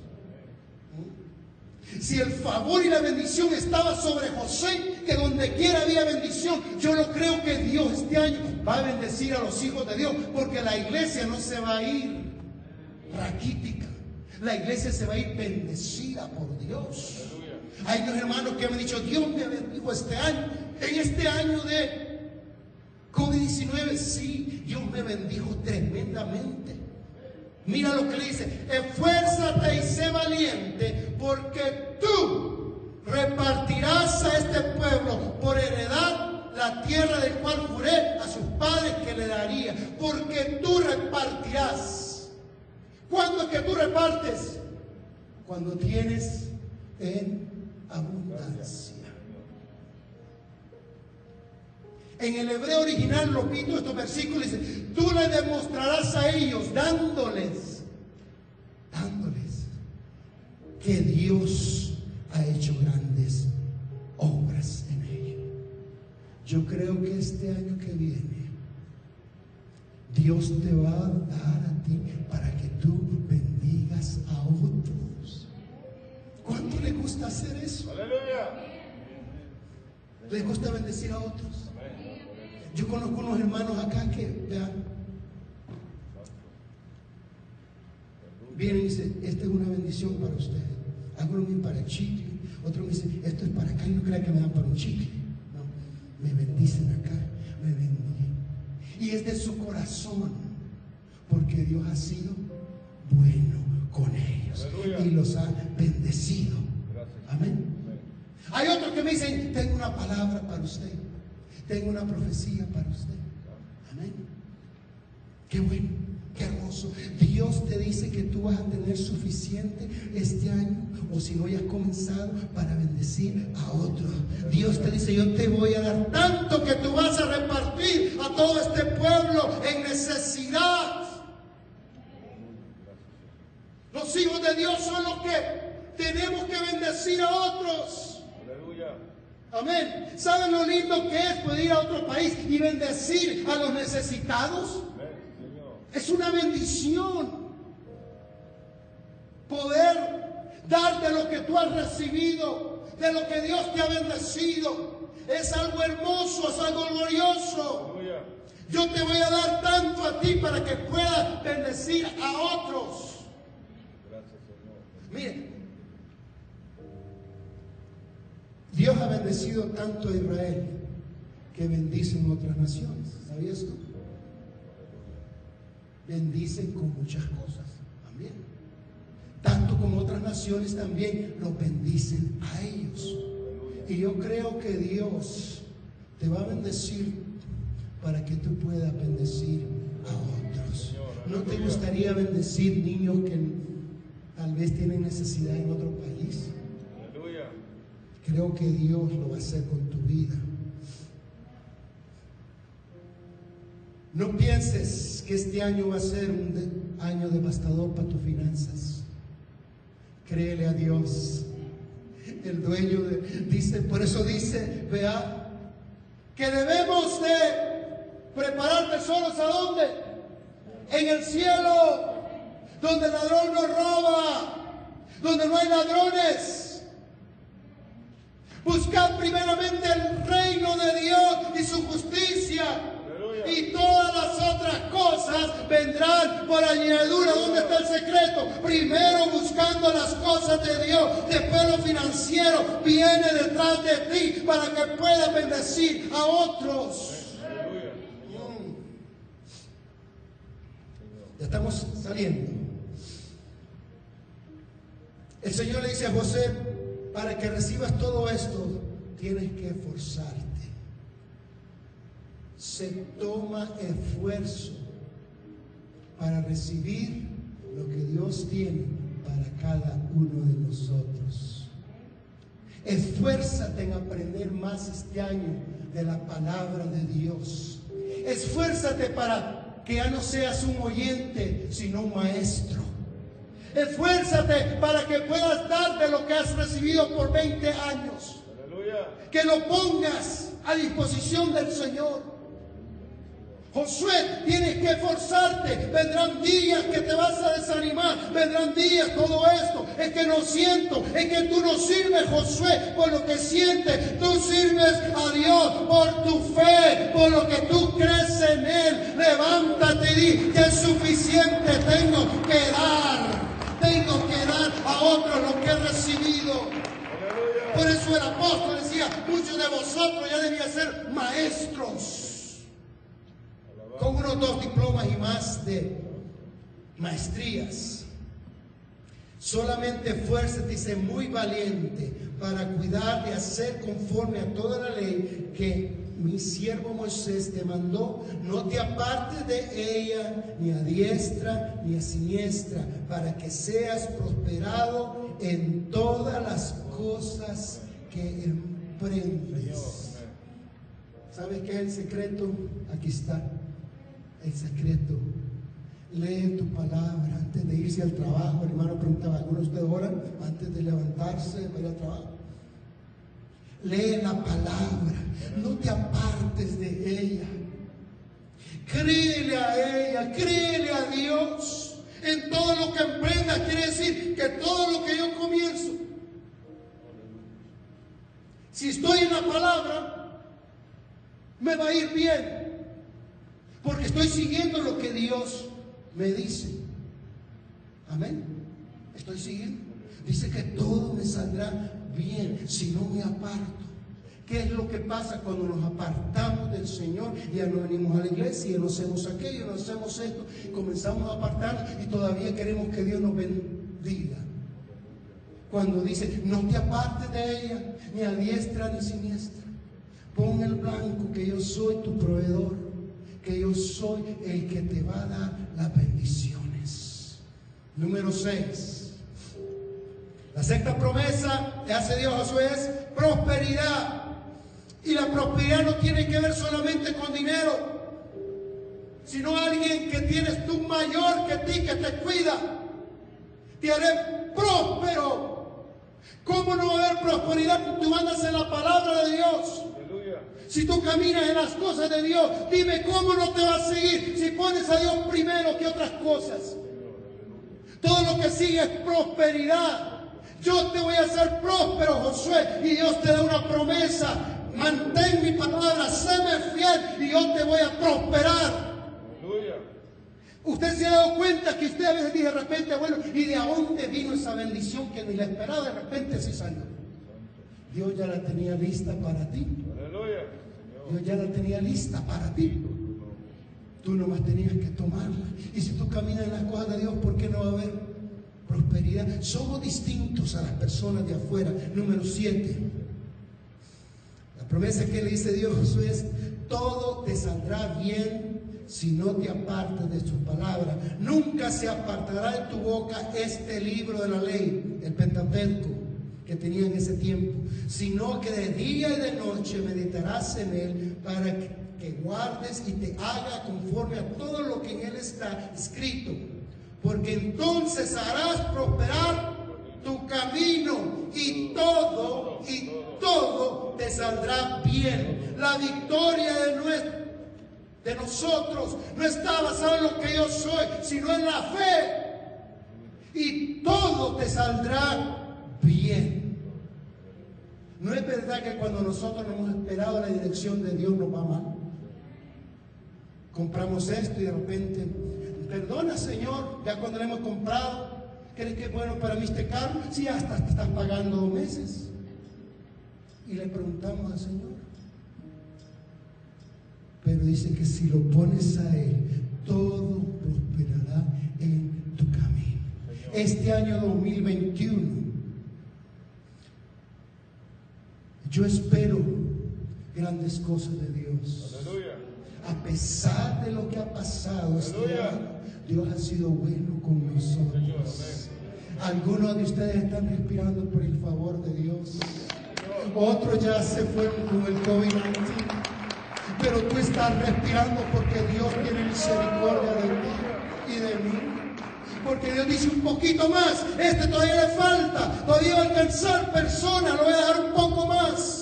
Si el favor y la bendición estaba sobre José, que donde quiera había bendición, yo lo creo que Dios este año va a bendecir a los hijos de Dios, porque la iglesia no se va a ir raquítica. La iglesia se va a ir bendecida por Dios. Hay unos hermanos que me han dicho, Dios me bendijo este año, en este año de COVID-19, sí, Dios me bendijo tremendamente. Mira lo que le dice, esfuérzate y sé valiente, porque tú repartirás a este pueblo por heredad la tierra del cual juré a sus padres que le daría, porque tú repartirás. ¿Cuándo es que tú repartes? Cuando tienes en abundancia. En el hebreo original, repito estos versículos, dice, tú le demostrarás a ellos, dándoles, dándoles, que Dios ha hecho grandes obras en ellos. Yo creo que este año que viene, Dios te va a dar a ti para que tú bendigas a otros. ¿Cuánto le gusta hacer eso? Aleluya. ¿Le gusta bendecir a otros? Yo conozco unos hermanos acá que, vean, vienen y dicen, esta es una bendición para ustedes. Algunos me para el chicle, otros me dicen, esto es para acá y no crean que me dan para un chicle. No, me bendicen acá, me bendigen. Y es de su corazón, porque Dios ha sido bueno con ellos y los ha bendecido. Amén. Hay otros que me dicen, tengo una palabra para usted. Tengo una profecía para usted. Amén. Qué bueno, qué hermoso. Dios te dice que tú vas a tener suficiente este año, o si no ya has comenzado, para bendecir a otros. Dios te dice, yo te voy a dar tanto que tú vas a repartir a todo este pueblo en necesidad. Los hijos de Dios son los que tenemos que bendecir a otros. Aleluya. Amén. ¿Saben lo lindo que es poder ir a otro país y bendecir a los necesitados? Es una bendición poder dar de lo que tú has recibido, de lo que Dios te ha bendecido. Es algo hermoso, es algo glorioso. Yo te voy a dar tanto a ti para que puedas bendecir a otros. Miren, Dios ha bendecido tanto a Israel que bendicen otras naciones. ¿Sabías tú? Bendicen con muchas cosas también. Tanto como otras naciones también los bendicen a ellos. Y yo creo que Dios te va a bendecir para que tú puedas bendecir a otros. ¿No te gustaría bendecir niños que tal vez tienen necesidad en otro país? Creo que Dios lo va a hacer con tu vida. No pienses que este año va a ser un año devastador para tus finanzas. Créele a Dios. El dueño de, dice, por eso dice, vea, que debemos de preparar tesoros a dónde? En el cielo, donde el ladrón no roba, donde no hay ladrones. Buscad primeramente el reino de Dios y su justicia. Y todas las otras cosas vendrán por añadidura. ¿Dónde está el secreto? Primero buscando las cosas de Dios. Después lo financiero viene detrás de ti para que puedas bendecir a otros. Ya estamos saliendo. El Señor le dice a José, para que recibas todo esto, tienes que esforzarte. Se toma esfuerzo para recibir lo que Dios tiene para cada uno de nosotros. Esfuérzate en aprender más este año de la palabra de Dios. Esfuérzate para que ya no seas un oyente, sino un maestro. Esfuérzate para que puedas dar de lo que has recibido por 20 años. Que lo pongas a disposición del Señor. Josué, tienes que esforzarte. Vendrán días que te vas a desanimar. Vendrán días, todo esto. Es que no siento. Es que tú no sirves, Josué, por lo que sientes. Tú sirves a Dios por tu fe, por lo que tú crees en Él. Levántate y di que es suficiente. Tengo que dar. Tengo que dar a otros lo que he recibido. Por eso el apóstol decía, muchos de vosotros ya debían ser maestros con unos dos diplomas y más de maestrías. Solamente fuerza, dice, muy valiente para cuidar de hacer conforme a toda la ley que mi siervo Moisés te mandó. No te apartes de ella ni a diestra ni a siniestra, para que seas prosperado en todas las cosas que emprendes. ¿Sabes qué es el secreto? Aquí está el secreto. Lee tu palabra antes de irse al trabajo. El hermano preguntaba, ¿algunos de oran antes de levantarse para ir al trabajo? Lee la palabra, no te apartes de ella. Créele a ella, créele a Dios. En todo lo que emprendas quiere decir que todo lo que yo comienzo, si estoy en la palabra, me va a ir bien. Porque estoy siguiendo lo que Dios me dice. Amén. Estoy siguiendo. Dice que todo me saldrá bien si no me aparto. ¿Qué es lo que pasa cuando nos apartamos del Señor? Ya no venimos a la iglesia, y no hacemos aquello, no hacemos esto, y comenzamos a apartarnos y todavía queremos que Dios nos bendiga. Cuando dice, no te apartes de ella, ni a diestra ni siniestra. Pon el blanco que yo soy tu proveedor que yo soy el que te va a dar las bendiciones. Número 6. La sexta promesa que hace Dios a Josué es prosperidad. Y la prosperidad no tiene que ver solamente con dinero, sino alguien que tienes tú mayor que ti, que te cuida. Te haré próspero. ¿Cómo no va a haber prosperidad? Tú andas en la palabra de Dios. Si tú caminas en las cosas de Dios, dime cómo no te va a seguir si pones a Dios primero que otras cosas. Todo lo que sigue es prosperidad. Yo te voy a hacer próspero, Josué, y Dios te da una promesa. Mantén mi palabra, séme fiel y yo te voy a prosperar. Usted se ha dado cuenta que usted a veces dice de repente, bueno, ¿y de dónde vino esa bendición que ni la esperaba? De repente se salió. Dios ya la tenía lista para ti. Dios ya la tenía lista para ti. Tú nomás tenías que tomarla. Y si tú caminas en las cosas de Dios, ¿por qué no va a haber prosperidad? Somos distintos a las personas de afuera. Número siete. La promesa que le dice Dios es, todo te saldrá bien si no te apartas de su palabra. Nunca se apartará de tu boca este libro de la ley, el Pentateuco que tenía en ese tiempo, sino que de día y de noche meditarás en él para que, guardes y te haga conforme a todo lo que en él está escrito, porque entonces harás prosperar tu camino y todo, y todo te saldrá bien. La victoria de nuestro de nosotros no está basada en lo que yo soy, sino en la fe. Y todo te saldrá bien. No es verdad que cuando nosotros no hemos esperado la dirección de Dios nos va mal. Compramos esto y de repente, perdona Señor, ya cuando lo hemos comprado, ¿crees que es bueno para mí este carro? Si hasta te estás pagando dos meses. Y le preguntamos al Señor. Pero dice que si lo pones a Él, todo prosperará en tu camino. Este año 2021 Yo espero grandes cosas de Dios. a pesar de lo que ha pasado este año, Dios ha sido bueno con nosotros. Algunos de ustedes están respirando por el favor de Dios. Otros ya se fueron con el COVID-19. Pero tú estás respirando porque Dios tiene misericordia de ti y de mí. Porque Dios dice un poquito más. Este todavía le falta. Todavía va a alcanzar personas. Lo voy a dar un poco más.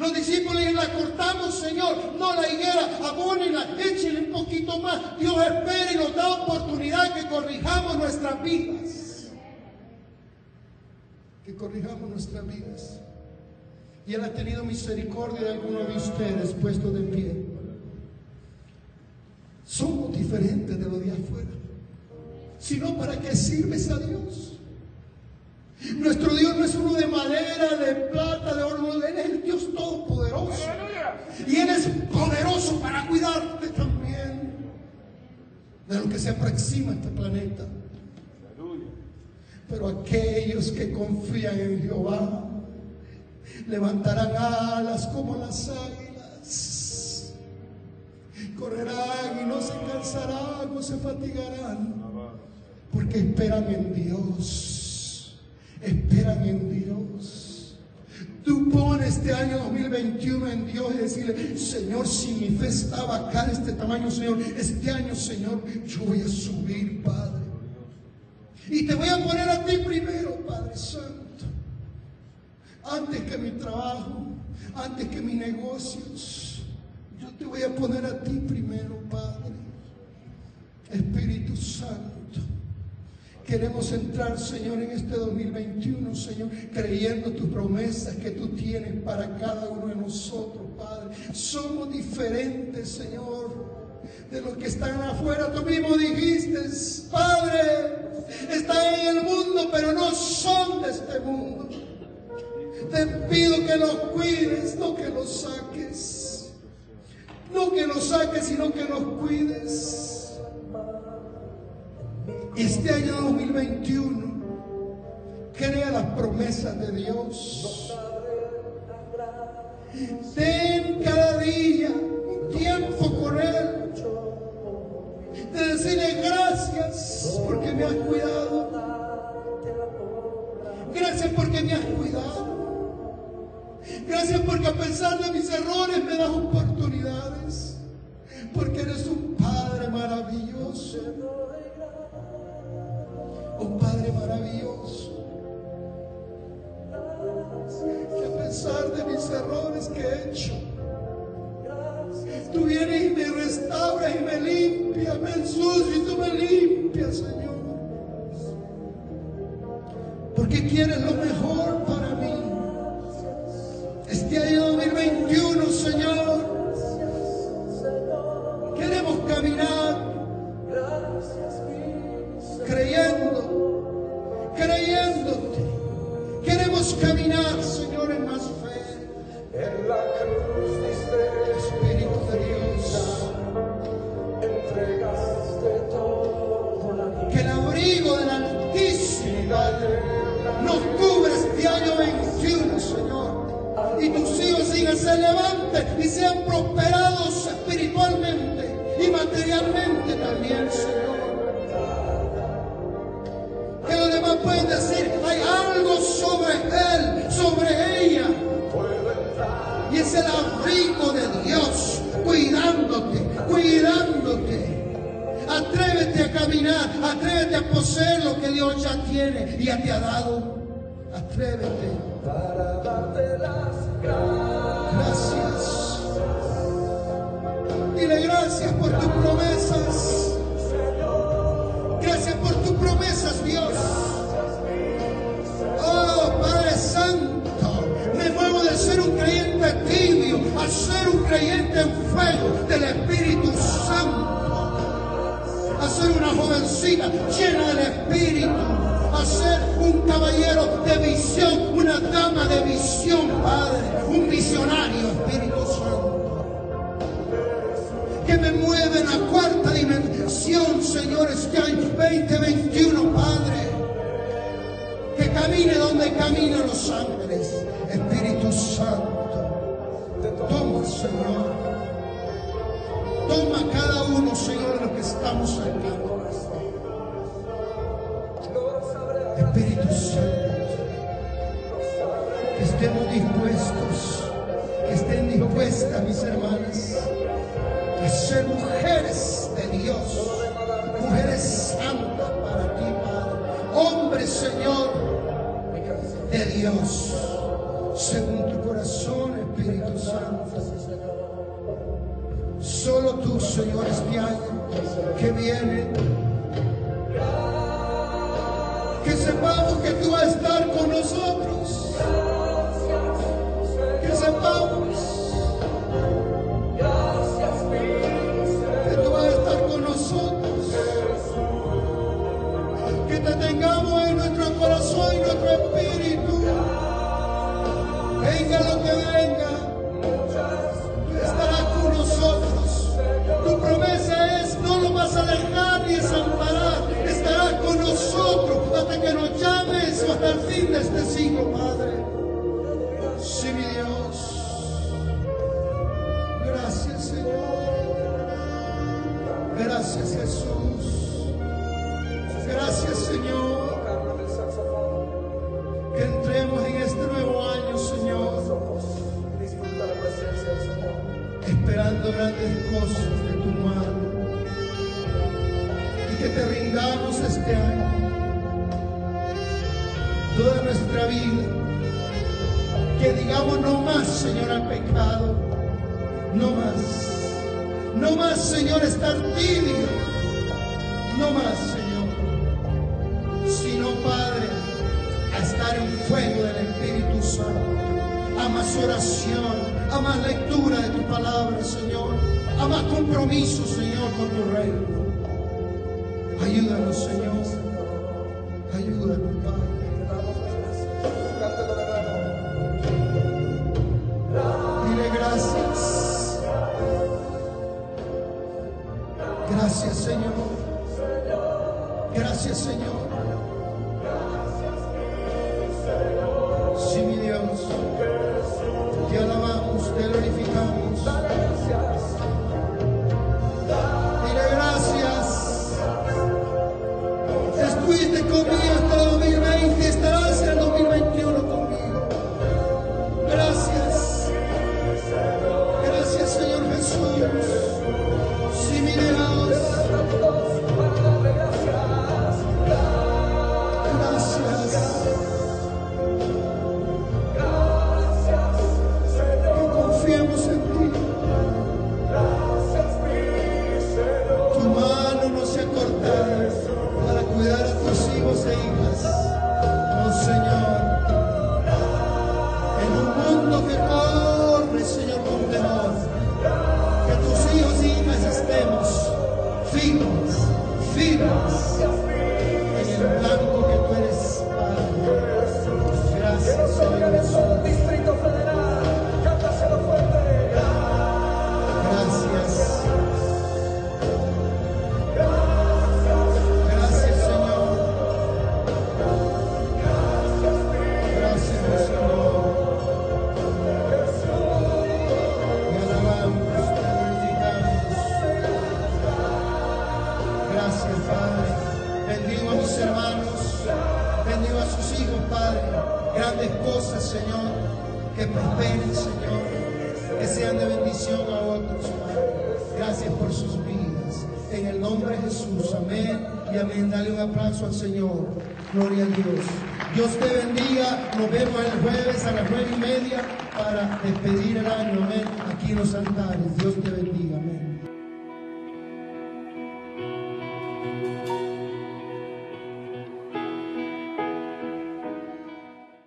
Los discípulos y la cortamos, Señor. No la higuera, abónenla, échenle un poquito más. Dios espera y nos da oportunidad que corrijamos nuestras vidas. Que corrijamos nuestras vidas. Y Él ha tenido misericordia de algunos de ustedes puestos de pie. Somos diferentes de los de afuera. Sino para qué sirves a Dios. Nuestro Dios no es uno de madera, de plata, de oro, Él es el Dios todopoderoso. Y Él es poderoso para cuidarte también de lo que se aproxima a este planeta. Pero aquellos que confían en Jehová levantarán alas como las águilas, correrán y no se cansarán, no se fatigarán, porque esperan en Dios, esperan en Dios. Tú pones este año 2021 en Dios y decirle, Señor, si mi fe estaba acá de este tamaño, Señor, este año, Señor, yo voy a subir, Padre. Y te voy a poner a ti primero, Padre Santo. Antes que mi trabajo, antes que mis negocios, yo te voy a poner a ti primero, Padre. Espíritu Santo. Queremos entrar, Señor, en este 2021, Señor, creyendo tus promesas que tú tienes para cada uno de nosotros, Padre. Somos diferentes, Señor, de los que están afuera. Tú mismo dijiste, Padre, están en el mundo, pero no son de este mundo. Te pido que los cuides, no que los saques. No que los saques, sino que los cuides. Este año 2021 crea las promesas de Dios. Ten cada día tiempo con Él. De decirle gracias porque me has cuidado. Gracias porque me has cuidado. Gracias porque a pesar de mis errores me das oportunidades. Porque eres un Padre maravilloso. Un Padre maravilloso. Que a pesar de mis errores que he hecho, tú vienes y me restauras y me limpias, me ensucias y tú me limpias, Señor. Porque quieres lo mejor para mí. Este año 2021, Señor, Caminar, Señor, en más fe. En la cruz diste Espíritu de Dios, entregaste todo la que el abrigo del Altísimo nos cubre este año 21, Señor. Y tus hijos sigan, se levanten y sean prosperados espiritualmente y materialmente también, Señor. Caminar, atrévete a poseer lo que Dios ya tiene y ya te ha dado. Atrévete. para darte las gracias. Dile gracias por tus promesas. Llena del Espíritu. A ser un caballero de visión, una dama de visión, Padre. Un visionario, Espíritu Santo que me mueve en la cuarta dimensión, Señor, este año 2021, Padre. Que camine donde caminan los ángeles. Espíritu Santo. Que estemos dispuestos, que estén dispuestas mis hermanas, a ser mujeres de Dios, mujeres santas para ti, Padre, hombres, Señor, de Dios, según tu corazón, Espíritu Santo. Solo tú, Señor, este que viene que tú vas a estar con nosotros. Que sepamos.